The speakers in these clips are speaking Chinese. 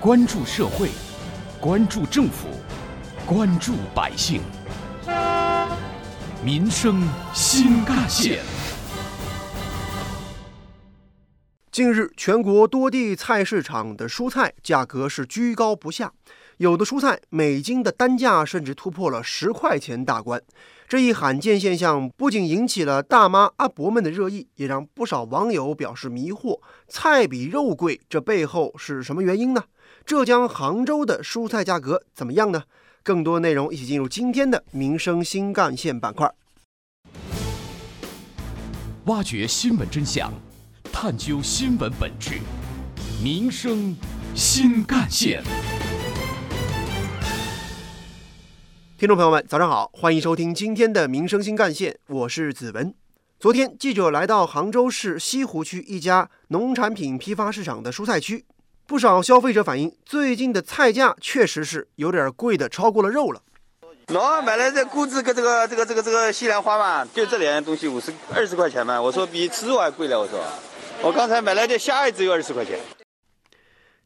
关注社会，关注政府，关注百姓，民生新干线。近日，全国多地菜市场的蔬菜价格是居高不下，有的蔬菜每斤的单价甚至突破了十块钱大关。这一罕见现象不仅引起了大妈阿伯们的热议，也让不少网友表示迷惑：菜比肉贵，这背后是什么原因呢？浙江杭州的蔬菜价格怎么样呢？更多内容一起进入今天的民生新干线板块，挖掘新闻真相。探究新闻本质，民生新干线。听众朋友们，早上好，欢迎收听今天的民生新干线，我是子文。昨天，记者来到杭州市西湖区一家农产品批发市场的蔬菜区，不少消费者反映，最近的菜价确实是有点贵的，超过了肉了。喏，买了这谷子跟这个这个这个这个西兰花嘛，就这两样东西五十二十块钱嘛，我说比吃肉还贵了，我说。我刚才买来的虾也只有二十块钱。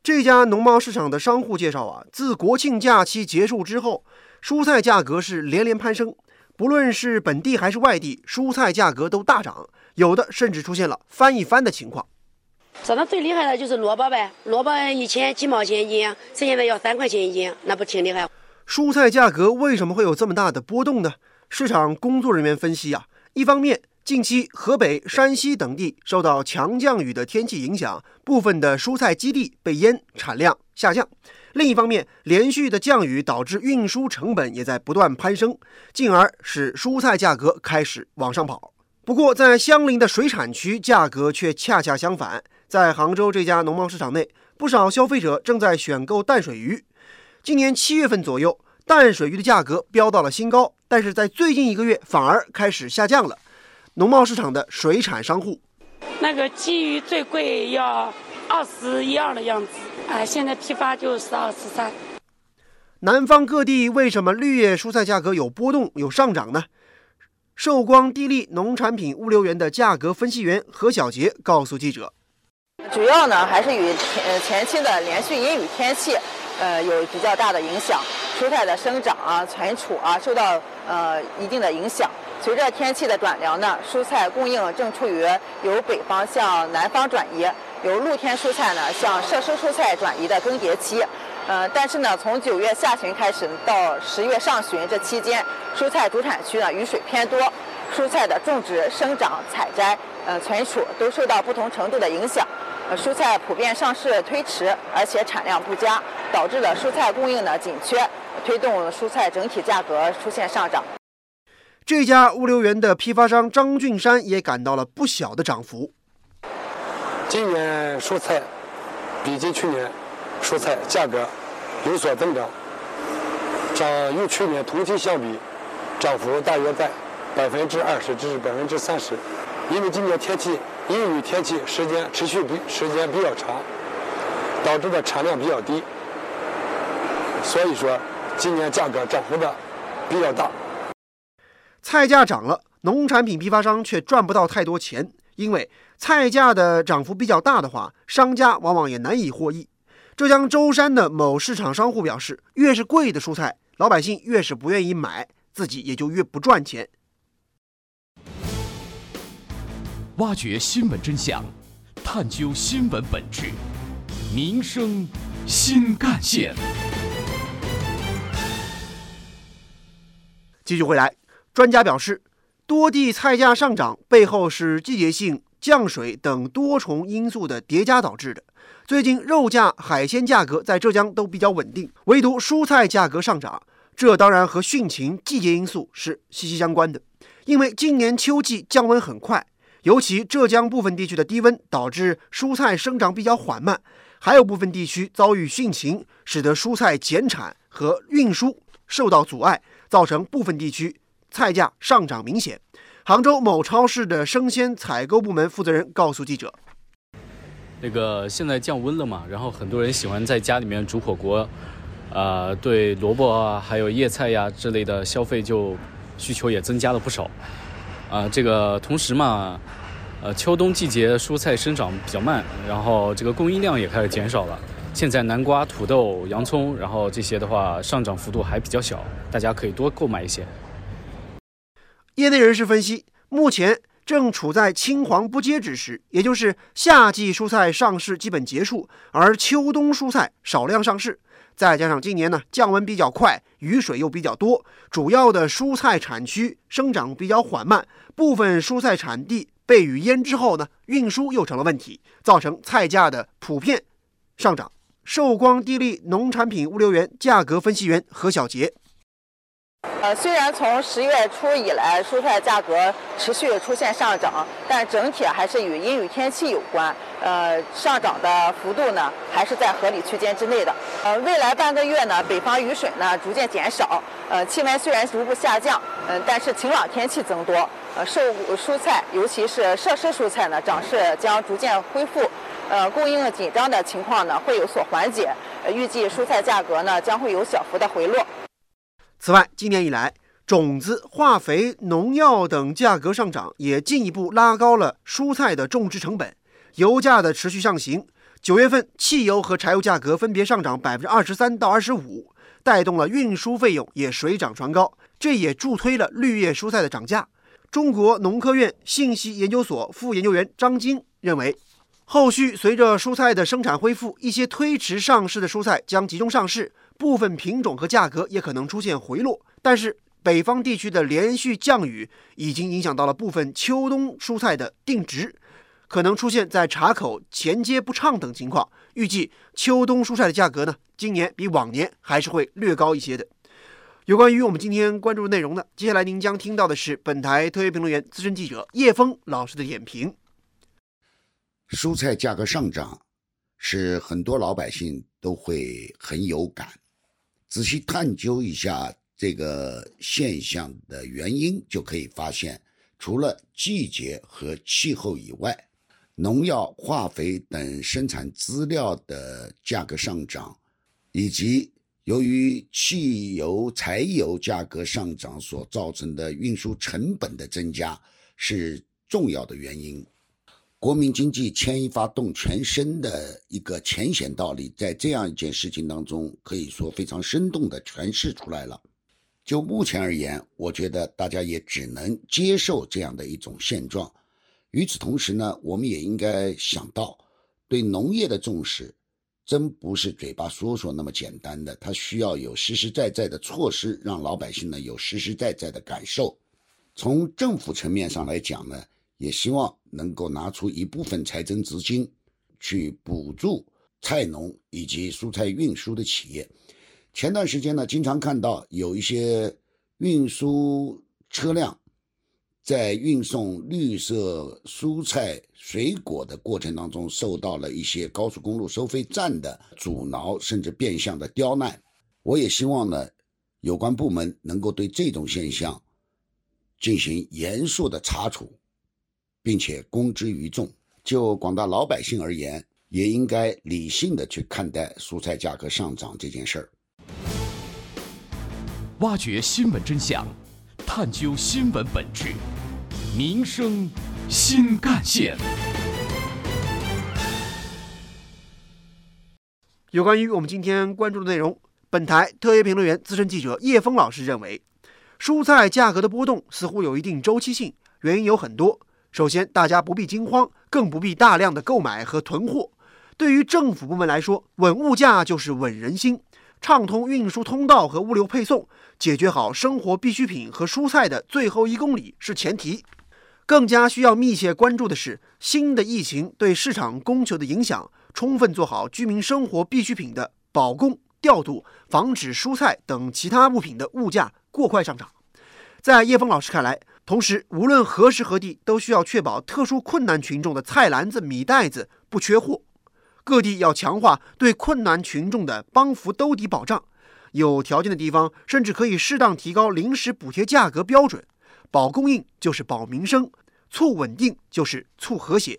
这家农贸市场的商户介绍啊，自国庆假期结束之后，蔬菜价格是连连攀升，不论是本地还是外地，蔬菜价格都大涨，有的甚至出现了翻一番的情况。涨得最厉害的就是萝卜呗，萝卜以前几毛钱一斤，现在要三块钱一斤，那不挺厉害？蔬菜价格为什么会有这么大的波动呢？市场工作人员分析啊，一方面。近期，河北、山西等地受到强降雨的天气影响，部分的蔬菜基地被淹，产量下降。另一方面，连续的降雨导致运输成本也在不断攀升，进而使蔬菜价格开始往上跑。不过，在相邻的水产区，价格却恰恰相反。在杭州这家农贸市场内，不少消费者正在选购淡水鱼。今年七月份左右，淡水鱼的价格飙到了新高，但是在最近一个月反而开始下降了。农贸市场的水产商户，那个鲫鱼最贵要二十一二的样子，哎，现在批发就是二十三。南方各地为什么绿叶蔬菜价格有波动、有上涨呢？寿光地利农产品物流园的价格分析员何小杰告诉记者，主要呢还是与前前期的连续阴雨天气，呃，有比较大的影响，蔬菜的生长啊、存储啊受到呃一定的影响。随着天气的转凉呢，蔬菜供应正处于由北方向南方转移，由露天蔬菜呢向设施蔬菜转移的更迭期。呃，但是呢，从九月下旬开始到十月上旬这期间，蔬菜主产区呢雨水偏多，蔬菜的种植、生长、采摘、呃存储都受到不同程度的影响。呃，蔬菜普遍上市推迟，而且产量不佳，导致了蔬菜供应的紧缺，推动蔬菜整体价格出现上涨。这家物流园的批发商张俊山也感到了不小的涨幅。今年蔬菜比起去年，蔬菜价格有所增长，涨与去年同期相比，涨幅大约在百分之二十至百分之三十。因为今年天气阴雨天气时间持续比时间比较长，导致的产量比较低，所以说今年价格涨幅的比较大。菜价涨了，农产品批发商却赚不到太多钱，因为菜价的涨幅比较大的话，商家往往也难以获益。浙江舟山的某市场商户表示，越是贵的蔬菜，老百姓越是不愿意买，自己也就越不赚钱。挖掘新闻真相，探究新闻本质，民生新干线。继续回来。专家表示，多地菜价上涨背后是季节性降水等多重因素的叠加导致的。最近肉价、海鲜价格在浙江都比较稳定，唯独蔬菜价格上涨，这当然和汛情、季节因素是息息相关的。因为今年秋季降温很快，尤其浙江部分地区的低温导致蔬菜生长比较缓慢，还有部分地区遭遇汛情，使得蔬菜减产和运输受到阻碍，造成部分地区。菜价上涨明显，杭州某超市的生鲜采购部门负责人告诉记者：“那个现在降温了嘛，然后很多人喜欢在家里面煮火锅，啊，对萝卜啊，还有叶菜呀之类的消费就需求也增加了不少，啊，这个同时嘛，呃，秋冬季节蔬菜生长比较慢，然后这个供应量也开始减少了，现在南瓜、土豆、洋葱，然后这些的话上涨幅度还比较小，大家可以多购买一些。业内人士分析，目前正处在青黄不接之时，也就是夏季蔬菜上市基本结束，而秋冬蔬菜少量上市。再加上今年呢降温比较快，雨水又比较多，主要的蔬菜产区生长比较缓慢，部分蔬菜产地被雨淹之后呢，运输又成了问题，造成菜价的普遍上涨。寿光地利农产品物流园价格分析员何小杰。呃，虽然从十月初以来，蔬菜价格持续出现上涨，但整体还是与阴雨天气有关。呃，上涨的幅度呢，还是在合理区间之内的。呃，未来半个月呢，北方雨水呢逐渐减少，呃，气温虽然逐步下降，嗯，但是晴朗天气增多，呃，受蔬菜，尤其是设施蔬菜呢，涨势将逐渐恢复，呃，供应紧张的情况呢会有所缓解。呃，预计蔬菜价格呢将会有小幅的回落。此外，今年以来，种子、化肥、农药等价格上涨，也进一步拉高了蔬菜的种植成本。油价的持续上行，九月份汽油和柴油价格分别上涨百分之二十三到二十五，带动了运输费用也水涨船高，这也助推了绿叶蔬菜的涨价。中国农科院信息研究所副研究员张晶认为，后续随着蔬菜的生产恢复，一些推迟上市的蔬菜将集中上市。部分品种和价格也可能出现回落，但是北方地区的连续降雨已经影响到了部分秋冬蔬菜的定值，可能出现在茬口衔接不畅等情况。预计秋冬蔬菜的价格呢，今年比往年还是会略高一些的。有关于我们今天关注的内容呢，接下来您将听到的是本台特约评论员、资深记者叶峰老师的点评。蔬菜价格上涨，是很多老百姓都会很有感。仔细探究一下这个现象的原因，就可以发现，除了季节和气候以外，农药、化肥等生产资料的价格上涨，以及由于汽油、柴油价格上涨所造成的运输成本的增加，是重要的原因。国民经济牵一发动全身的一个浅显道理，在这样一件事情当中，可以说非常生动地诠释出来了。就目前而言，我觉得大家也只能接受这样的一种现状。与此同时呢，我们也应该想到，对农业的重视，真不是嘴巴说说那么简单的，它需要有实实在在的措施，让老百姓呢有实实在在的感受。从政府层面上来讲呢。也希望能够拿出一部分财政资金，去补助菜农以及蔬菜运输的企业。前段时间呢，经常看到有一些运输车辆在运送绿色蔬菜水果的过程当中，受到了一些高速公路收费站的阻挠，甚至变相的刁难。我也希望呢，有关部门能够对这种现象进行严肃的查处。并且公之于众，就广大老百姓而言，也应该理性的去看待蔬菜价格上涨这件事儿。挖掘新闻真相，探究新闻本质，民生新干线。有关于我们今天关注的内容，本台特约评论员、资深记者叶峰老师认为，蔬菜价格的波动似乎有一定周期性，原因有很多。首先，大家不必惊慌，更不必大量的购买和囤货。对于政府部门来说，稳物价就是稳人心，畅通运输通道和物流配送，解决好生活必需品和蔬菜的最后一公里是前提。更加需要密切关注的是新的疫情对市场供求的影响，充分做好居民生活必需品的保供调度，防止蔬菜等其他物品的物价过快上涨。在叶峰老师看来。同时，无论何时何地，都需要确保特殊困难群众的菜篮子、米袋子不缺货。各地要强化对困难群众的帮扶兜底保障，有条件的地方甚至可以适当提高临时补贴价格标准。保供应就是保民生，促稳定就是促和谐。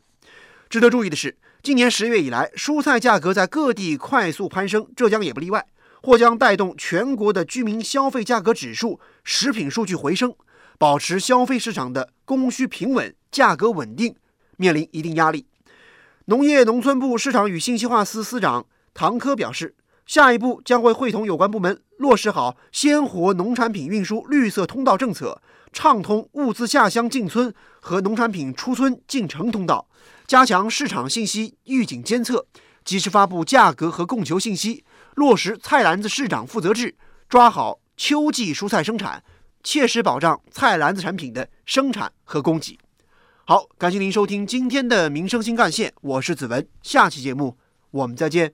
值得注意的是，今年十月以来，蔬菜价格在各地快速攀升，浙江也不例外，或将带动全国的居民消费价格指数、食品数据回升。保持消费市场的供需平稳、价格稳定，面临一定压力。农业农村部市场与信息化司司长唐科表示，下一步将会会同有关部门落实好鲜活农产品运输绿色通道政策，畅通物资下乡进村和农产品出村进城通道，加强市场信息预警监测，及时发布价格和供求信息，落实菜篮子市长负责制，抓好秋季蔬菜生产，切实保障菜篮子产品的生产和供给。好，感谢您收听今天的民生新干线，我是子文，下期节目我们再见。